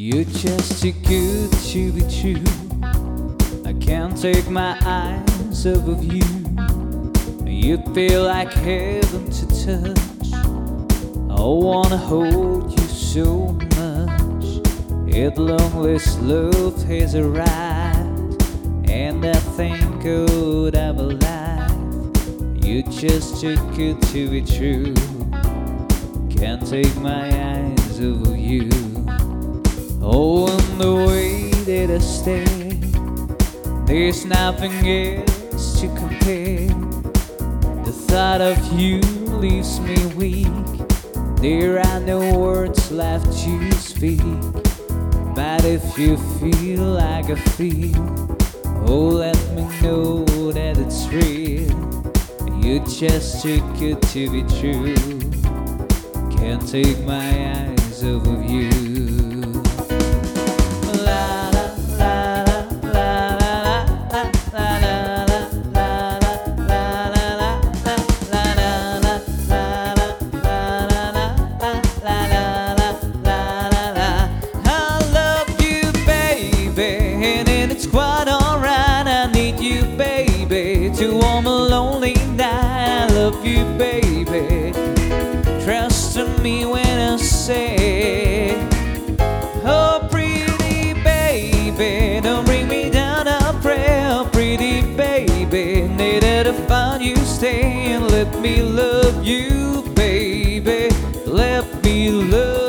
You're just too good to be true. I can't take my eyes off of you. You feel like heaven to touch. I wanna hold you so much. At long love has arrived, and I think out of a life. You're just too good to be true. Can't take my eyes off of you. Oh, and the way that I stay, there's nothing else to compare. The thought of you leaves me weak. There are no words left to speak. But if you feel like I feel, oh, let me know that it's real. You're just too good to be true. Can't take my eyes off of you. To warm a lonely night. I love you, baby. Trust in me when I say, Oh, pretty baby, don't bring me down. I pray, oh, pretty baby, needed to find you, stay and let me love you, baby. Let me love